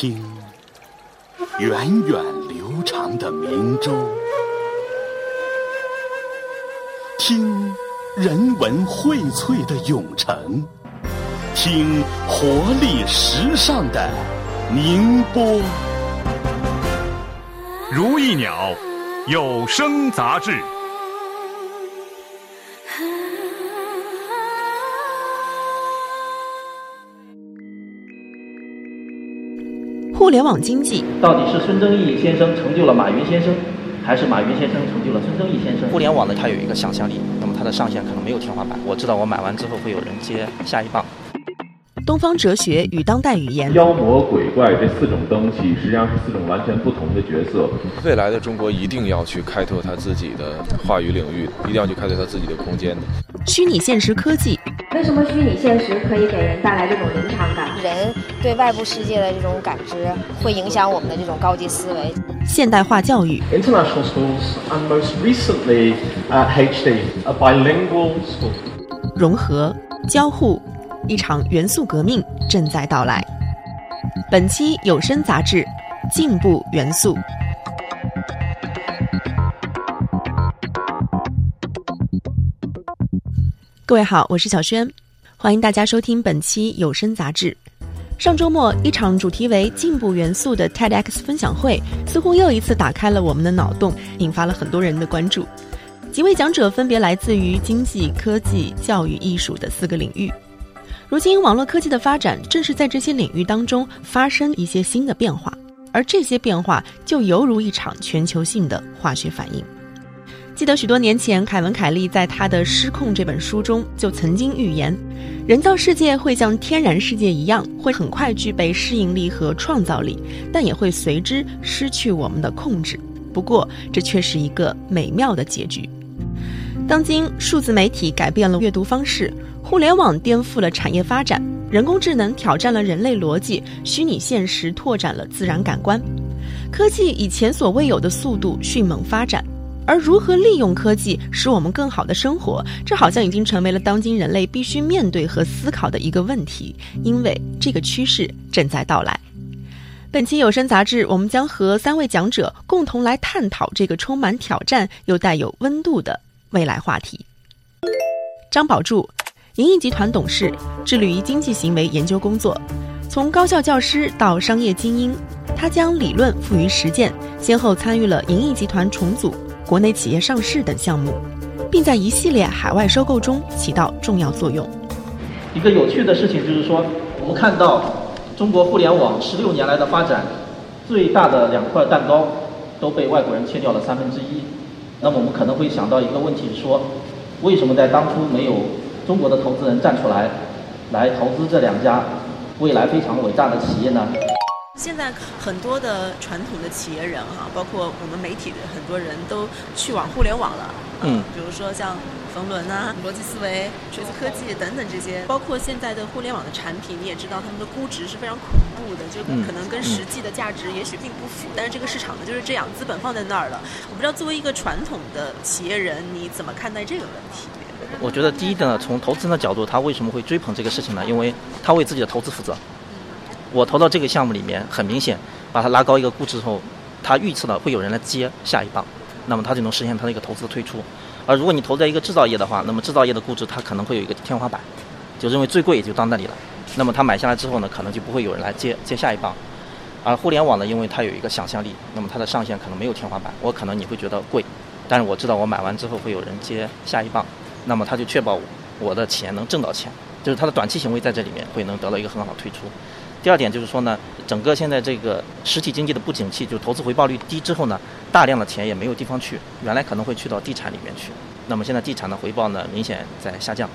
听源远流长的明州，听人文荟萃的永城，听活力时尚的宁波。如意鸟有声杂志。互联网经济到底是孙正义先生成就了马云先生，还是马云先生成就了孙正义先生？互联网呢，它有一个想象力，那么它的上限可能没有天花板。我知道我买完之后会有人接下一棒。东方哲学与当代语言，妖魔鬼怪这四种东西实际上是四种完全不同的角色。未来的中国一定要去开拓他自己的话语领域，一定要去开拓他自己的空间的。虚拟现实科技，为什么虚拟现实可以给人带来这种临场感？人对外部世界的这种感知，会影响我们的这种高级思维。现代化教育，International schools and most recently at HD, a bilingual school。融合交互。一场元素革命正在到来。本期有声杂志《进步元素》，各位好，我是小轩，欢迎大家收听本期有声杂志。上周末，一场主题为“进步元素”的 TEDx 分享会，似乎又一次打开了我们的脑洞，引发了很多人的关注。几位讲者分别来自于经济、科技、教育、艺术的四个领域。如今，网络科技的发展正是在这些领域当中发生一些新的变化，而这些变化就犹如一场全球性的化学反应。记得许多年前，凯文·凯利在他的《失控》这本书中就曾经预言，人造世界会像天然世界一样，会很快具备适应力和创造力，但也会随之失去我们的控制。不过，这却是一个美妙的结局。当今，数字媒体改变了阅读方式。互联网颠覆了产业发展，人工智能挑战了人类逻辑，虚拟现实拓展了自然感官，科技以前所未有的速度迅猛发展。而如何利用科技使我们更好的生活，这好像已经成为了当今人类必须面对和思考的一个问题，因为这个趋势正在到来。本期有声杂志，我们将和三位讲者共同来探讨这个充满挑战又带有温度的未来话题。张宝柱。银翼集团董事，致力于经济行为研究工作。从高校教师到商业精英，他将理论赋于实践，先后参与了银翼集团重组、国内企业上市等项目，并在一系列海外收购中起到重要作用。一个有趣的事情就是说，我们看到中国互联网十六年来的发展，最大的两块蛋糕都被外国人切掉了三分之一。那么我们可能会想到一个问题：说为什么在当初没有？中国的投资人站出来，来投资这两家未来非常伟大的企业呢？现在很多的传统的企业人哈，包括我们媒体的很多人都去往互联网了。嗯，比如说像冯仑啊、逻辑思维、锤子科技等等这些，包括现在的互联网的产品，你也知道他们的估值是非常恐怖的，就可能跟实际的价值也许并不符。但是这个市场呢就是这样，资本放在那儿了。我不知道作为一个传统的企业人，你怎么看待这个问题？我觉得第一呢，从投资人的角度，他为什么会追捧这个事情呢？因为他为自己的投资负责。我投到这个项目里面，很明显把它拉高一个估值之后，他预测了会有人来接下一棒，那么他就能实现他的一个投资的退出。而如果你投在一个制造业的话，那么制造业的估值它可能会有一个天花板，就认为最贵也就到那里了。那么他买下来之后呢，可能就不会有人来接接下一棒。而互联网呢，因为它有一个想象力，那么它的上限可能没有天花板。我可能你会觉得贵，但是我知道我买完之后会有人接下一棒。那么他就确保我的钱能挣到钱，就是它的短期行为在这里面会能得到一个很好的退出。第二点就是说呢，整个现在这个实体经济的不景气，就投资回报率低之后呢，大量的钱也没有地方去，原来可能会去到地产里面去，那么现在地产的回报呢明显在下降。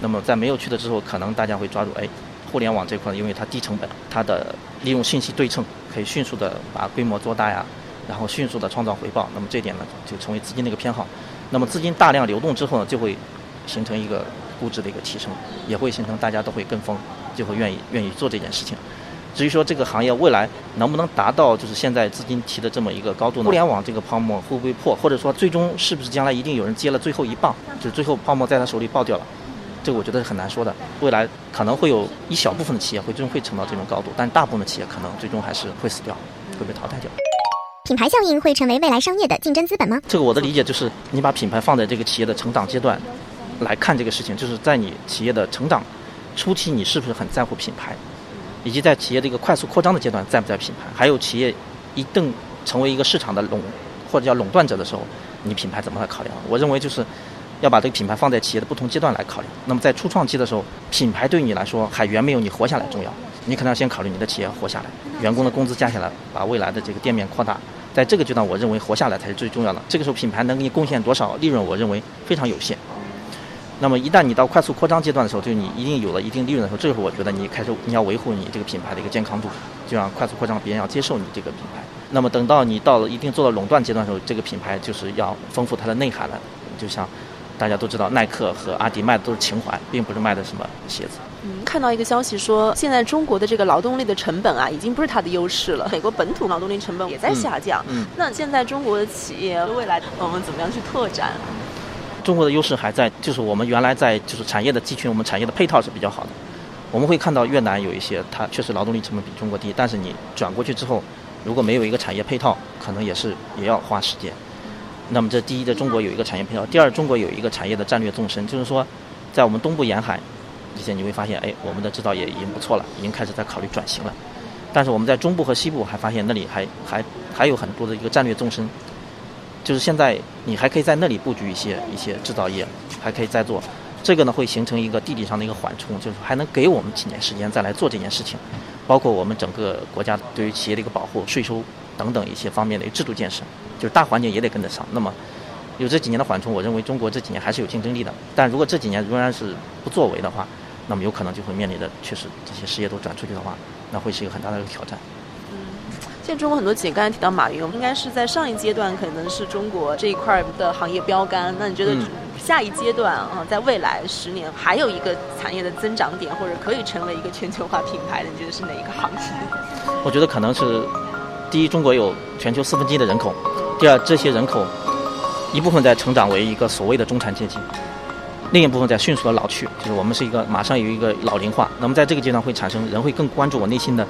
那么在没有去的之后，可能大家会抓住哎，互联网这块，因为它低成本，它的利用信息对称，可以迅速的把规模做大呀，然后迅速的创造回报。那么这点呢，就成为资金的一个偏好。那么资金大量流动之后呢，就会形成一个估值的一个提升，也会形成大家都会跟风，就会愿意愿意做这件事情。至于说这个行业未来能不能达到就是现在资金提的这么一个高度呢？互联网这个泡沫会不会破，或者说最终是不是将来一定有人接了最后一棒，就是最后泡沫在他手里爆掉了？这个我觉得是很难说的。未来可能会有一小部分的企业会最终会撑到这种高度，但大部分的企业可能最终还是会死掉，会被淘汰掉。品牌效应会成为未来商业的竞争资本吗？这个我的理解就是，你把品牌放在这个企业的成长阶段来看这个事情，就是在你企业的成长初期，你是不是很在乎品牌，以及在企业的一个快速扩张的阶段在不在品牌，还有企业一定成为一个市场的垄或者叫垄断者的时候，你品牌怎么来考量？我认为就是要把这个品牌放在企业的不同阶段来考量。那么在初创期的时候，品牌对你来说还远没有你活下来重要。你可能要先考虑你的企业活下来，员工的工资加下来，把未来的这个店面扩大。在这个阶段，我认为活下来才是最重要的。这个时候，品牌能给你贡献多少利润，我认为非常有限。那么，一旦你到快速扩张阶段的时候，就你一定有了一定利润的时候，这个时候我觉得你开始你要维护你这个品牌的一个健康度，就让快速扩张别人要接受你这个品牌。那么，等到你到了一定做到垄断阶段的时候，这个品牌就是要丰富它的内涵了，就像。大家都知道，耐克和阿迪卖的都是情怀，并不是卖的什么鞋子。嗯，看到一个消息说，现在中国的这个劳动力的成本啊，已经不是它的优势了。美国本土劳动力成本也在下降。嗯，那现在中国的企业未来我们怎么样去拓展？中国的优势还在，就是我们原来在就是产业的集群，我们产业的配套是比较好的。我们会看到越南有一些，它确实劳动力成本比中国低，但是你转过去之后，如果没有一个产业配套，可能也是也要花时间。那么这第一，在中国有一个产业配套；第二，中国有一个产业的战略纵深，就是说，在我们东部沿海，这些你会发现，哎，我们的制造业已经不错了，已经开始在考虑转型了。但是我们在中部和西部还发现那里还还还有很多的一个战略纵深，就是现在你还可以在那里布局一些一些制造业，还可以再做。这个呢会形成一个地理上的一个缓冲，就是还能给我们几年时间再来做这件事情，包括我们整个国家对于企业的一个保护、税收等等一些方面的一个制度建设。就是大环境也得跟得上。那么，有这几年的缓冲，我认为中国这几年还是有竞争力的。但如果这几年仍然是不作为的话，那么有可能就会面临着确实这些事业都转出去的话，那会是一个很大的一个挑战。嗯，现在中国很多企业，刚才提到马云，应该是在上一阶段可能是中国这一块的行业标杆。那你觉得下一阶段啊，在未来十年还有一个产业的增长点，或者可以成为一个全球化品牌的，你觉得是哪一个行业？我觉得可能是第一，中国有全球四分之一的人口。第二，这些人口一部分在成长为一个所谓的中产阶级，另一部分在迅速的老去，就是我们是一个马上有一个老龄化。那么在这个阶段会产生人会更关注我内心的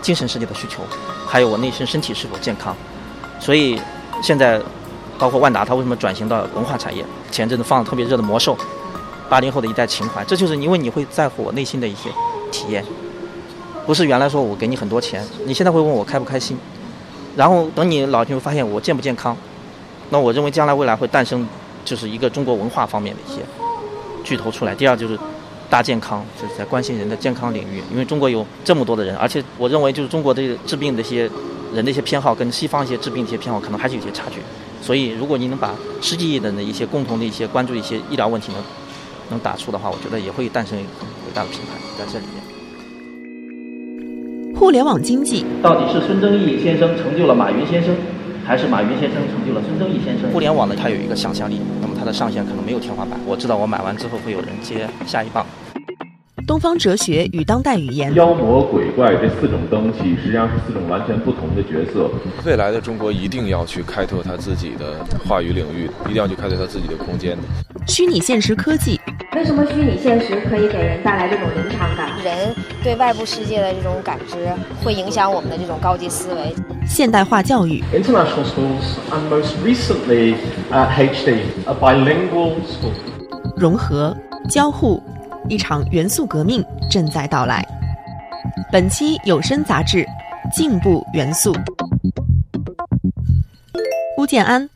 精神世界的需求，还有我内心身体是否健康。所以现在包括万达，它为什么转型到文化产业？前阵子放的特别热的魔兽，八零后的一代情怀，这就是因为你会在乎我内心的一些体验，不是原来说我给你很多钱，你现在会问我开不开心。然后等你老去会发现我健不健康，那我认为将来未来会诞生就是一个中国文化方面的一些巨头出来。第二就是大健康，就是在关心人的健康领域，因为中国有这么多的人，而且我认为就是中国的治病的一些人的一些偏好跟西方一些治病的一些偏好可能还是有些差距。所以如果你能把实际的一些共同的一些关注一些医疗问题能能打出的话，我觉得也会诞生一个很伟大的品牌在这里面。互联网经济到底是孙正义先生成就了马云先生，还是马云先生成就了孙正义先生？互联网呢，它有一个想象力，那么它的上限可能没有天花板。我知道我买完之后会有人接下一棒。东方哲学与当代语言，妖魔鬼怪这四种东西实际上是四种完全不同的角色。未来的中国一定要去开拓他自己的话语领域，一定要去开拓他自己的空间的。虚拟现实科技，为什么虚拟现实可以给人带来这种临场感？人对外部世界的这种感知，会影响我们的这种高级思维。现代化教育，international schools and most recently at HD a bilingual school，融合交互。一场元素革命正在到来。本期有声杂志《进步元素》。邬建安，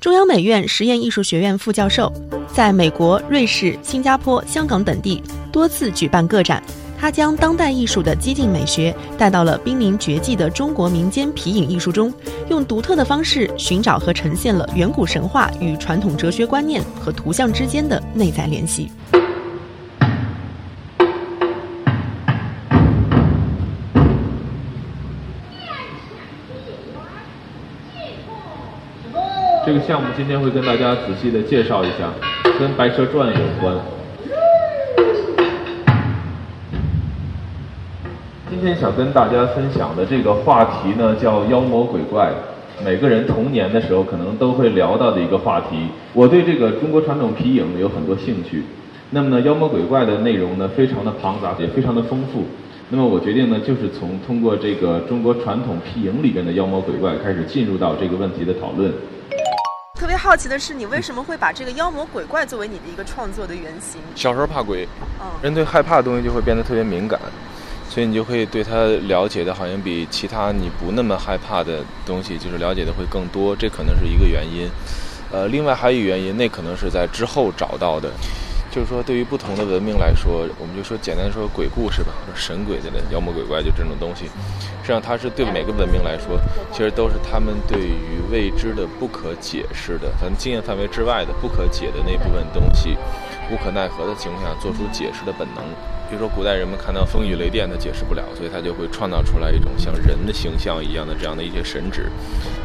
中央美院实验艺术学院副教授，在美国、瑞士、新加坡、香港等地多次举办个展。他将当代艺术的激进美学带到了濒临绝迹的中国民间皮影艺术中，用独特的方式寻找和呈现了远古神话与传统哲学观念和图像之间的内在联系。这个项目今天会跟大家仔细的介绍一下，跟《白蛇传》有关。今天想跟大家分享的这个话题呢，叫妖魔鬼怪。每个人童年的时候可能都会聊到的一个话题。我对这个中国传统皮影有很多兴趣，那么呢，妖魔鬼怪的内容呢，非常的庞杂，也非常的丰富。那么我决定呢，就是从通过这个中国传统皮影里边的妖魔鬼怪开始进入到这个问题的讨论。好奇的是，你为什么会把这个妖魔鬼怪作为你的一个创作的原型？小时候怕鬼，嗯人对害怕的东西就会变得特别敏感，所以你就会对它了解的好像比其他你不那么害怕的东西，就是了解的会更多。这可能是一个原因。呃，另外还有一个原因，那可能是在之后找到的。就是说，对于不同的文明来说，我们就说简单说鬼故事吧，神鬼的妖魔鬼怪就这种东西，实际上它是对每个文明来说，其实都是他们对于未知的、不可解释的、咱经验范围之外的不可解的那部分东西，无可奈何的情况下做出解释的本能。比如说，古代人们看到风雨雷电，他解释不了，所以他就会创造出来一种像人的形象一样的这样的一些神职，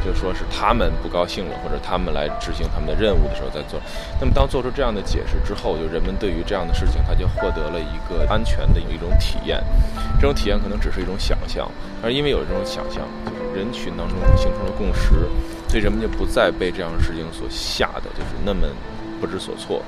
就说是他们不高兴了，或者他们来执行他们的任务的时候在做。那么，当做出这样的解释之后，就人们对于这样的事情，他就获得了一个安全的一种体验。这种体验可能只是一种想象，而因为有这种想象，就是人群当中形成了共识，所以人们就不再被这样的事情所吓得，就是那么不知所措。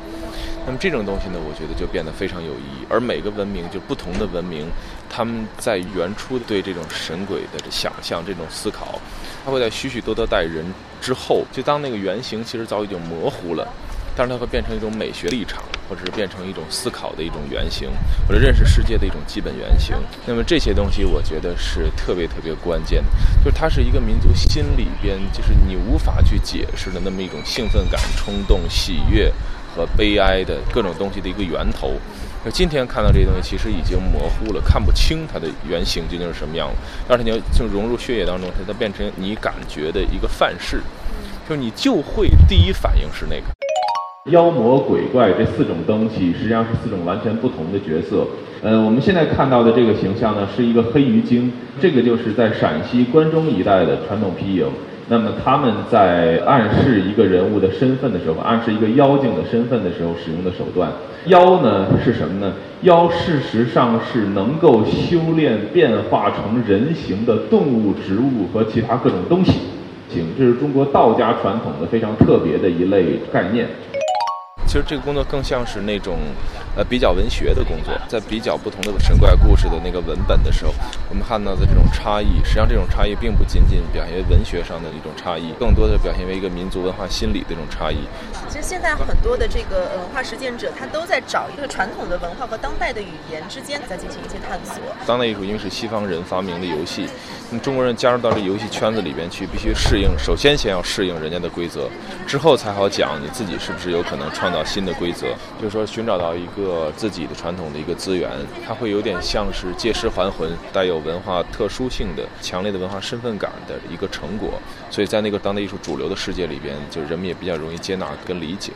那么这种东西呢，我觉得就变得非常有意义。而每个文明，就不同的文明，他们在原初对这种神鬼的想象、这种思考，它会在许许多多代人之后，就当那个原型其实早已经模糊了，但是它会变成一种美学立场，或者是变成一种思考的一种原型，或者认识世界的一种基本原型。那么这些东西，我觉得是特别特别关键的，就是它是一个民族心里边，就是你无法去解释的那么一种兴奋感、冲动、喜悦。和悲哀的各种东西的一个源头，那今天看到这些东西，其实已经模糊了，看不清它的原型究竟是什么样了。但是你要就融入血液当中，它它变成你感觉的一个范式，就是你就会第一反应是那个。妖魔鬼怪这四种东西，实际上是四种完全不同的角色。呃，我们现在看到的这个形象呢，是一个黑鱼精，这个就是在陕西关中一带的传统皮影。那么他们在暗示一个人物的身份的时候，暗示一个妖精的身份的时候使用的手段，妖呢是什么呢？妖事实上是能够修炼变化成人形的动物、植物和其他各种东西。行，这是中国道家传统的非常特别的一类概念。其实这个工作更像是那种，呃，比较文学的工作，在比较不同的神怪故事的那个文本的时候，我们看到的这种差异，实际上这种差异并不仅仅表现为文学上的一种差异，更多的表现为一个民族文化心理的一种差异。其实现在很多的这个文化实践者，他都在找一个传统的文化和当代的语言之间在进行一些探索。当代艺术因为是西方人发明的游戏，那么中国人加入到这游戏圈子里边去，必须适应，首先先要适应人家的规则，之后才好讲你自己是不是有可能创造。新的规则，就是说寻找到一个自己的传统的一个资源，它会有点像是借尸还魂，带有文化特殊性的、强烈的文化身份感的一个成果。所以在那个当代艺术主流的世界里边，就人们也比较容易接纳跟理解。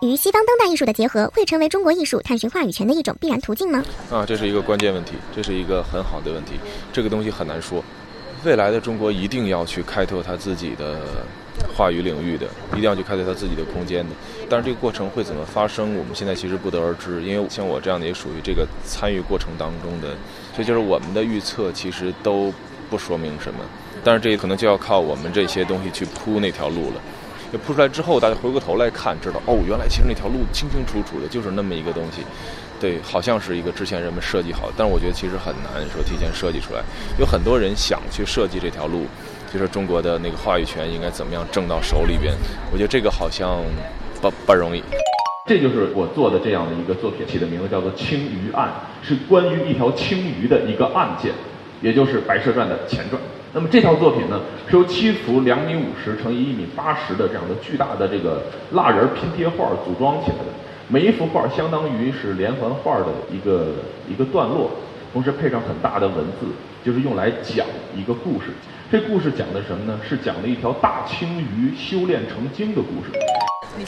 与西方当代艺术的结合，会成为中国艺术探寻话语权的一种必然途径吗？啊，这是一个关键问题，这是一个很好的问题。这个东西很难说。未来的中国一定要去开拓他自己的。话语领域的，一定要去开拓他自己的空间的。但是这个过程会怎么发生，我们现在其实不得而知。因为像我这样的也属于这个参与过程当中的，所以就是我们的预测其实都不说明什么。但是这可能就要靠我们这些东西去铺那条路了。就铺出来之后，大家回过头来看，知道哦，原来其实那条路清清楚楚的，就是那么一个东西。对，好像是一个之前人们设计好，但是我觉得其实很难说提前设计出来。有很多人想去设计这条路。就是中国的那个话语权应该怎么样挣到手里边？我觉得这个好像不不容易。这就是我做的这样的一个作品，起的名字叫做《青鱼案》，是关于一条青鱼的一个案件，也就是《白蛇传》的前传。那么这套作品呢，是由七幅两米五十乘以一米八十的这样的巨大的这个蜡人拼贴画组装起来的。每一幅画相当于是连环画的一个一个段落，同时配上很大的文字，就是用来讲一个故事。这故事讲的什么呢？是讲了一条大青鱼修炼成精的故事。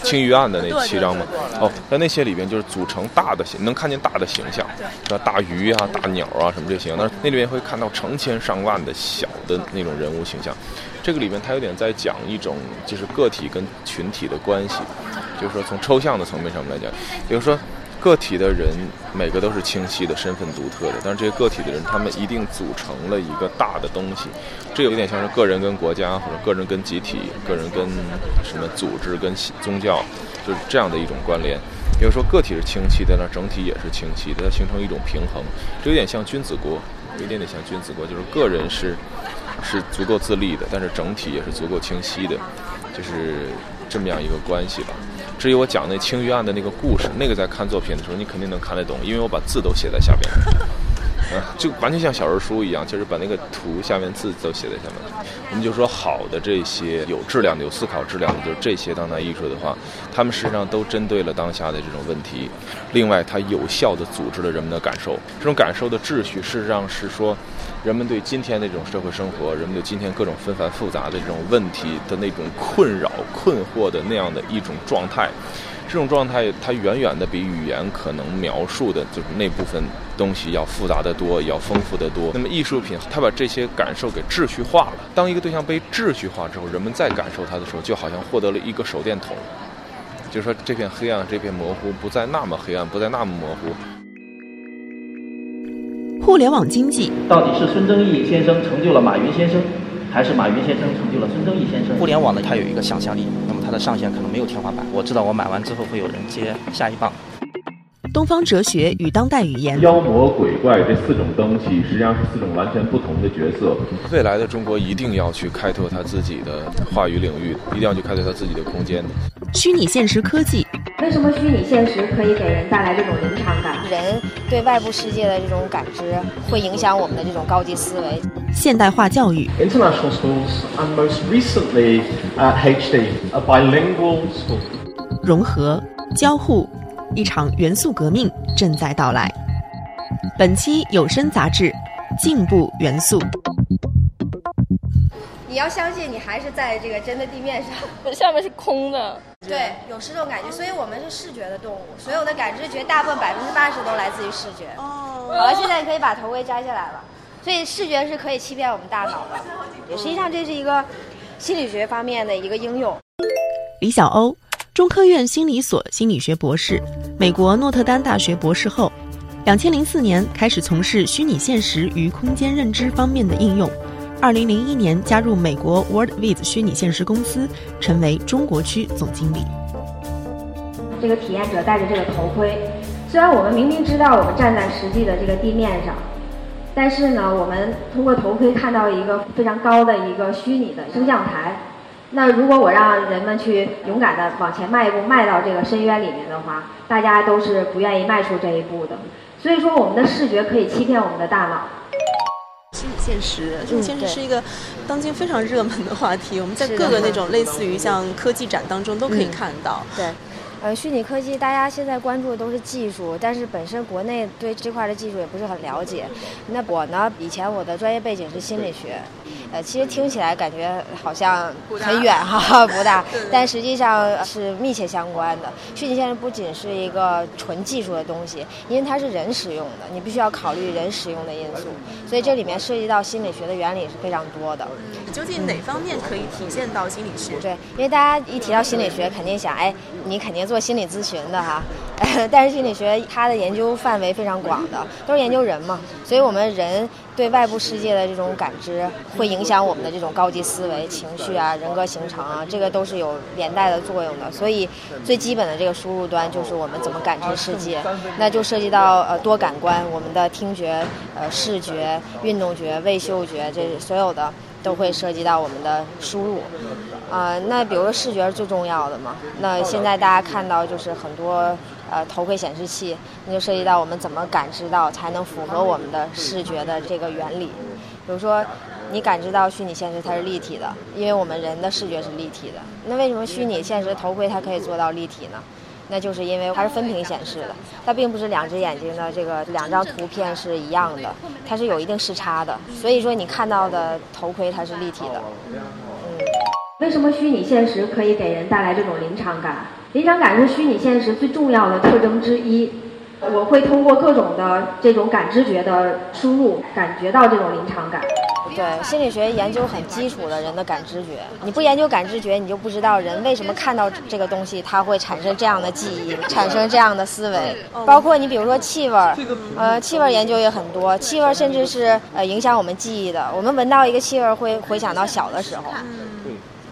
青鱼案的那七章嘛，哦，在那些里边就是组成大的形，能看见大的形象，是吧？大鱼啊、大鸟啊什么这些，那那里面会看到成千上万的小的那种人物形象。这个里面它有点在讲一种就是个体跟群体的关系，就是说从抽象的层面上面来讲，比如说。个体的人每个都是清晰的身份独特的，但是这些个体的人，他们一定组成了一个大的东西，这有点像是个人跟国家，或者个人跟集体，个人跟什么组织跟宗教，就是这样的一种关联。比如说个体是清晰的，那整体也是清晰的，它形成一种平衡，这有点像君子国，有一点点像君子国，就是个人是是足够自立的，但是整体也是足够清晰的，就是这么样一个关系吧。至于我讲那青鱼案的那个故事，那个在看作品的时候你肯定能看得懂，因为我把字都写在下边。就完全像小人书一样，就是把那个图下面字都写在下面。我们就说好的这些有质量的、有思考质量的，就是这些当代艺术的话，他们实际上都针对了当下的这种问题。另外，它有效地组织了人们的感受。这种感受的秩序，事实上是说，人们对今天的这种社会生活，人们对今天各种纷繁复杂的这种问题的那种困扰、困惑的那样的一种状态。这种状态，它远远的比语言可能描述的，就是那部分东西要复杂的多，要丰富的多。那么艺术品，它把这些感受给秩序化了。当一个对象被秩序化之后，人们再感受它的时候，就好像获得了一个手电筒，就是说这片黑暗、这片模糊不再那么黑暗，不再那么模糊。互联网经济到底是孙正义先生成就了马云先生？还是马云先生成就了孙正义先生。互联网呢，它有一个想象力，那么它的上限可能没有天花板。我知道我买完之后会有人接下一棒。东方哲学与当代语言，妖魔鬼怪这四种东西实际上是四种完全不同的角色。未来的中国一定要去开拓它自己的话语领域，一定要去开拓它自己的空间。虚拟现实科技，为什么虚拟现实可以给人带来这种临场感？人对外部世界的这种感知，会影响我们的这种高级思维。现代化教育，International schools and most recently at HD, a bilingual school. 融合交互。一场元素革命正在到来。本期有声杂志《进步元素》。你要相信，你还是在这个真的地面上，下面是空的。对，有十种感觉，所以我们是视觉的动物，所有的感知觉大部分百分之八十都来自于视觉。哦。好了，现在你可以把头盔摘下来了。所以视觉是可以欺骗我们大脑的。实际上，这是一个心理学方面的一个应用。李小欧。中科院心理所心理学博士，美国诺特丹大学博士后，两千零四年开始从事虚拟现实与空间认知方面的应用，二零零一年加入美国 WorldViz 虚拟现实公司，成为中国区总经理。这个体验者戴着这个头盔，虽然我们明明知道我们站在实际的这个地面上，但是呢，我们通过头盔看到一个非常高的一个虚拟的升降台。那如果我让人们去勇敢的往前迈一步，迈到这个深渊里面的话，大家都是不愿意迈出这一步的。所以说，我们的视觉可以欺骗我们的大脑。现实，这个现实是一个当今非常热门的话题。我们在各个那种类似于像科技展当中都可以看到。对。呃，虚拟科技大家现在关注的都是技术，但是本身国内对这块的技术也不是很了解。那我呢，以前我的专业背景是心理学，呃，其实听起来感觉好像很远哈，不大，但实际上是密切相关的。虚拟现实不仅是一个纯技术的东西，因为它是人使用的，你必须要考虑人使用的因素，所以这里面涉及到心理学的原理是非常多的。究竟哪方面可以体现到心理学？对，因为大家一提到心理学，肯定想，哎，你肯定。做心理咨询的哈，但是心理学它的研究范围非常广的，都是研究人嘛，所以我们人对外部世界的这种感知，会影响我们的这种高级思维、情绪啊、人格形成啊，这个都是有连带的作用的。所以最基本的这个输入端就是我们怎么感知世界，那就涉及到呃多感官，我们的听觉、呃视觉、运动觉、味嗅觉，这所有的。都会涉及到我们的输入，啊，那比如说视觉是最重要的嘛。那现在大家看到就是很多呃头盔显示器，那就涉及到我们怎么感知到才能符合我们的视觉的这个原理。比如说，你感知到虚拟现实它是立体的，因为我们人的视觉是立体的。那为什么虚拟现实头盔它可以做到立体呢？那就是因为它是分屏显示的，它并不是两只眼睛的这个两张图片是一样的，它是有一定视差的。所以说你看到的头盔它是立体的。为什么虚拟现实可以给人带来这种临场感？临场感是虚拟现实最重要的特征之一。我会通过各种的这种感知觉的输入，感觉到这种临场感。对，心理学研究很基础的人的感知觉。你不研究感知觉，你就不知道人为什么看到这个东西，他会产生这样的记忆，产生这样的思维。包括你比如说气味儿，呃，气味研究也很多，气味甚至是呃影响我们记忆的。我们闻到一个气味会回想到小的时候。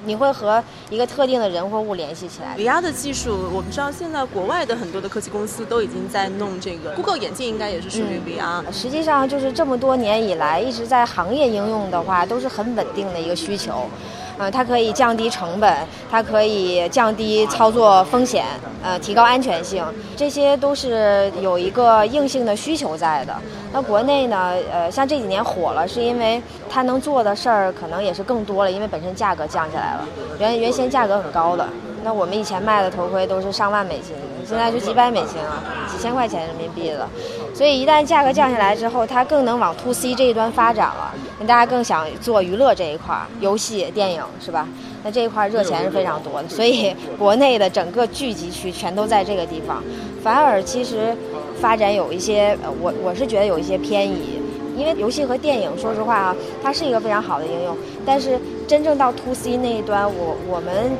你会和一个特定的人或物联系起来。VR 的技术，我们知道现在国外的很多的科技公司都已经在弄这个，Google 眼镜应该也是属于 VR。实际上就是这么多年以来一直在行业应用的话，都是很稳定的一个需求。呃，它可以降低成本，它可以降低操作风险，呃，提高安全性，这些都是有一个硬性的需求在的。那国内呢，呃，像这几年火了，是因为它能做的事儿可能也是更多了，因为本身价格降下来了，原原先价格很高的。那我们以前卖的头盔都是上万美金，现在就几百美金了，几千块钱人民币了。所以一旦价格降下来之后，它更能往 to C 这一端发展了。大家更想做娱乐这一块儿，游戏、电影是吧？那这一块儿热钱是非常多的，所以国内的整个聚集区全都在这个地方。反而其实发展有一些，我我是觉得有一些偏移，因为游戏和电影，说实话啊，它是一个非常好的应用，但是真正到 to C 那一端，我我们。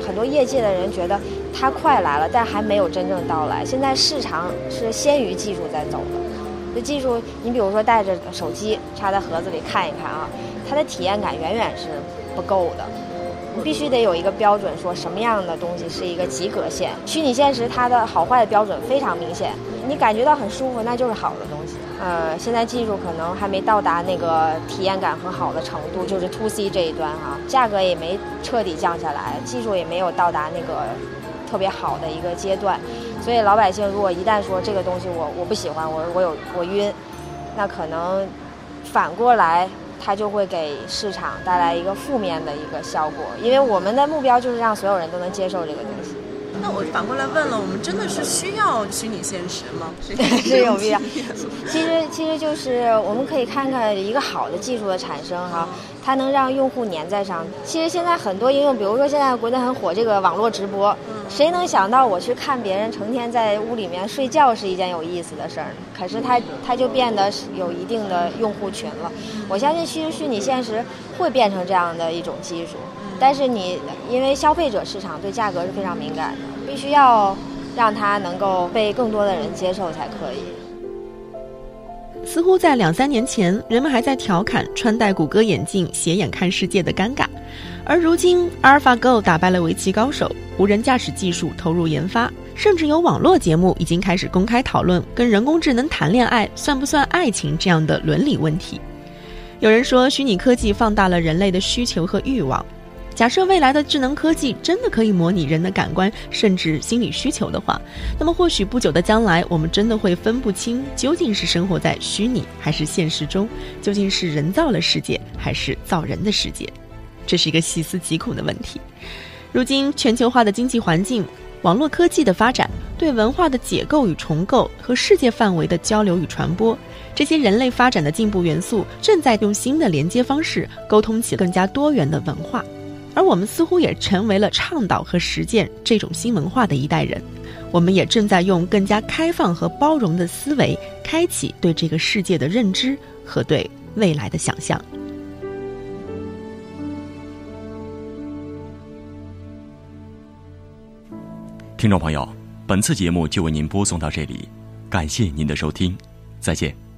很多业界的人觉得它快来了，但还没有真正到来。现在市场是先于技术在走的。这技术，你比如说带着手机插在盒子里看一看啊，它的体验感远远是不够的。你必须得有一个标准，说什么样的东西是一个及格线。虚拟现实它的好坏的标准非常明显，你感觉到很舒服，那就是好的东西。呃，现在技术可能还没到达那个体验感很好的程度，就是 to C 这一端哈，价格也没彻底降下来，技术也没有到达那个特别好的一个阶段，所以老百姓如果一旦说这个东西我我不喜欢，我我有我晕，那可能反过来它就会给市场带来一个负面的一个效果，因为我们的目标就是让所有人都能接受这个东西。那我反过来问了，我们真的是需要虚拟现实吗？是有必要。其实，其实就是我们可以看看一个好的技术的产生哈，它能让用户粘在上。其实现在很多应用，比如说现在国内很火这个网络直播，谁能想到我去看别人成天在屋里面睡觉是一件有意思的事儿？可是它它就变得有一定的用户群了。我相信，其实虚拟现实会变成这样的一种技术，但是你因为消费者市场对价格是非常敏感的。必须要让它能够被更多的人接受才可以。似乎在两三年前，人们还在调侃穿戴谷歌眼镜斜眼看世界的尴尬，而如今，AlphaGo 打败了围棋高手，无人驾驶技术投入研发，甚至有网络节目已经开始公开讨论跟人工智能谈恋爱算不算爱情这样的伦理问题。有人说，虚拟科技放大了人类的需求和欲望。假设未来的智能科技真的可以模拟人的感官，甚至心理需求的话，那么或许不久的将来，我们真的会分不清究竟是生活在虚拟还是现实中，究竟是人造了世界还是造人的世界，这是一个细思极恐的问题。如今全球化的经济环境、网络科技的发展、对文化的解构与重构和世界范围的交流与传播，这些人类发展的进步元素，正在用新的连接方式沟通起更加多元的文化。而我们似乎也成为了倡导和实践这种新文化的一代人，我们也正在用更加开放和包容的思维，开启对这个世界的认知和对未来的想象。听众朋友，本次节目就为您播送到这里，感谢您的收听，再见。